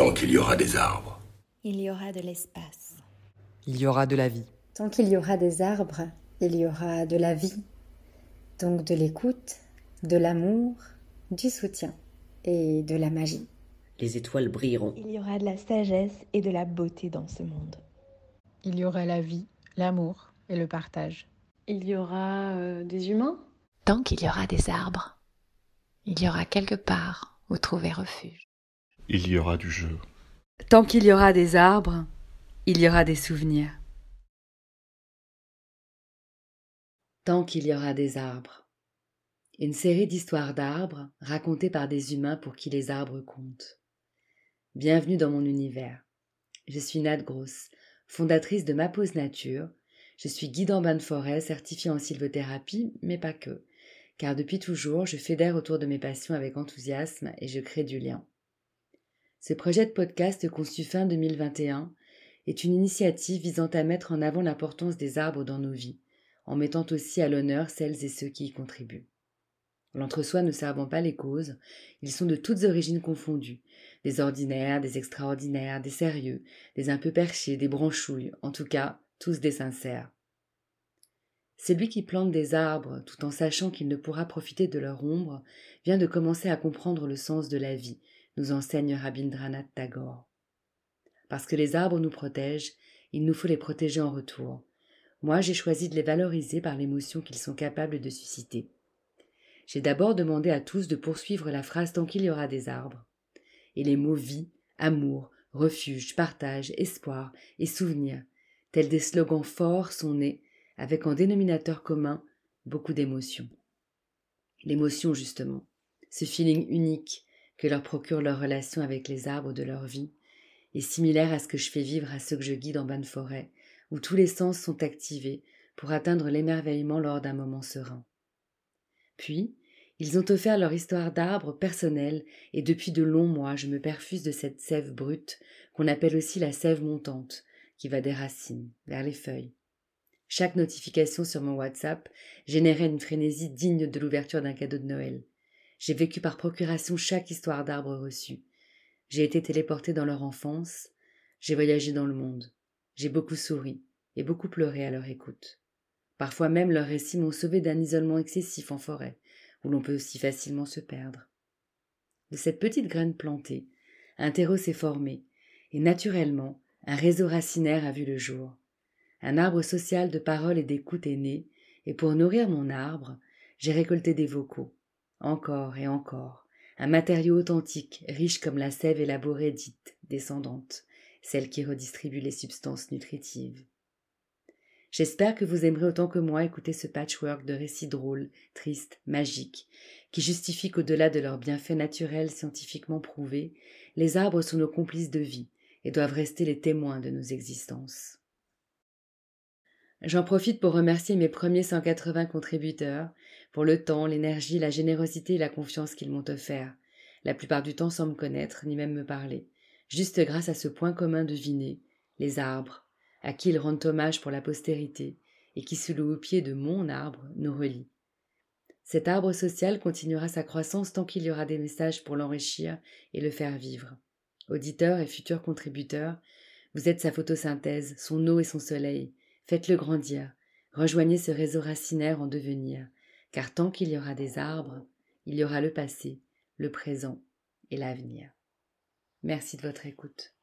Tant qu'il y aura des arbres. Il y aura de l'espace. Il y aura de la vie. Tant qu'il y aura des arbres, il y aura de la vie. Donc de l'écoute, de l'amour, du soutien et de la magie. Les étoiles brilleront. Il y aura de la sagesse et de la beauté dans ce monde. Il y aura la vie, l'amour et le partage. Il y aura euh, des humains Tant qu'il y aura des arbres, il y aura quelque part où trouver refuge. Il y aura du jeu. Tant qu'il y aura des arbres, il y aura des souvenirs. Tant qu'il y aura des arbres. Une série d'histoires d'arbres racontées par des humains pour qui les arbres comptent. Bienvenue dans mon univers. Je suis Nat Gross, fondatrice de Ma Pause Nature. Je suis guide en bain de forêt certifié en sylvothérapie, mais pas que, car depuis toujours, je fédère autour de mes passions avec enthousiasme et je crée du lien. Ce projet de podcast conçu fin 2021 est une initiative visant à mettre en avant l'importance des arbres dans nos vies, en mettant aussi à l'honneur celles et ceux qui y contribuent. L'entre-soi ne servant pas les causes, ils sont de toutes origines confondues, des ordinaires, des extraordinaires, des sérieux, des un peu perchés, des branchouilles, en tout cas, tous des sincères. Celui qui plante des arbres tout en sachant qu'il ne pourra profiter de leur ombre vient de commencer à comprendre le sens de la vie, nous enseigne Rabindranath Tagore. Parce que les arbres nous protègent, il nous faut les protéger en retour. Moi, j'ai choisi de les valoriser par l'émotion qu'ils sont capables de susciter. J'ai d'abord demandé à tous de poursuivre la phrase tant qu'il y aura des arbres. Et les mots vie, amour, refuge, partage, espoir et souvenir, tels des slogans forts, sont nés, avec en dénominateur commun beaucoup d'émotions. L'émotion, justement, ce feeling unique que leur procure leur relation avec les arbres de leur vie, est similaire à ce que je fais vivre à ceux que je guide en bonne forêt, où tous les sens sont activés pour atteindre l'émerveillement lors d'un moment serein. Puis, ils ont offert leur histoire d'arbres personnelle, et depuis de longs mois je me perfuse de cette sève brute, qu'on appelle aussi la sève montante, qui va des racines, vers les feuilles. Chaque notification sur mon WhatsApp générait une frénésie digne de l'ouverture d'un cadeau de Noël. J'ai vécu par procuration chaque histoire d'arbre reçue. J'ai été téléporté dans leur enfance, j'ai voyagé dans le monde, j'ai beaucoup souri et beaucoup pleuré à leur écoute. Parfois même leurs récits m'ont sauvé d'un isolement excessif en forêt, où l'on peut aussi facilement se perdre. De cette petite graine plantée, un terreau s'est formé, et naturellement, un réseau racinaire a vu le jour. Un arbre social de parole et d'écoute est né, et pour nourrir mon arbre, j'ai récolté des vocaux, encore et encore, un matériau authentique, riche comme la sève élaborée dite descendante, celle qui redistribue les substances nutritives. J'espère que vous aimerez autant que moi écouter ce patchwork de récits drôles, tristes, magiques, qui justifient qu'au-delà de leurs bienfaits naturels scientifiquement prouvés, les arbres sont nos complices de vie et doivent rester les témoins de nos existences. J'en profite pour remercier mes premiers 180 contributeurs pour le temps, l'énergie, la générosité et la confiance qu'ils m'ont offert, la plupart du temps sans me connaître ni même me parler, juste grâce à ce point commun deviné, les arbres, à qui ils rendent hommage pour la postérité, et qui sous le pied de mon arbre nous relie. Cet arbre social continuera sa croissance tant qu'il y aura des messages pour l'enrichir et le faire vivre. Auditeurs et futurs contributeurs, vous êtes sa photosynthèse, son eau et son soleil. Faites-le grandir. Rejoignez ce réseau racinaire en devenir, car tant qu'il y aura des arbres, il y aura le passé, le présent et l'avenir. Merci de votre écoute.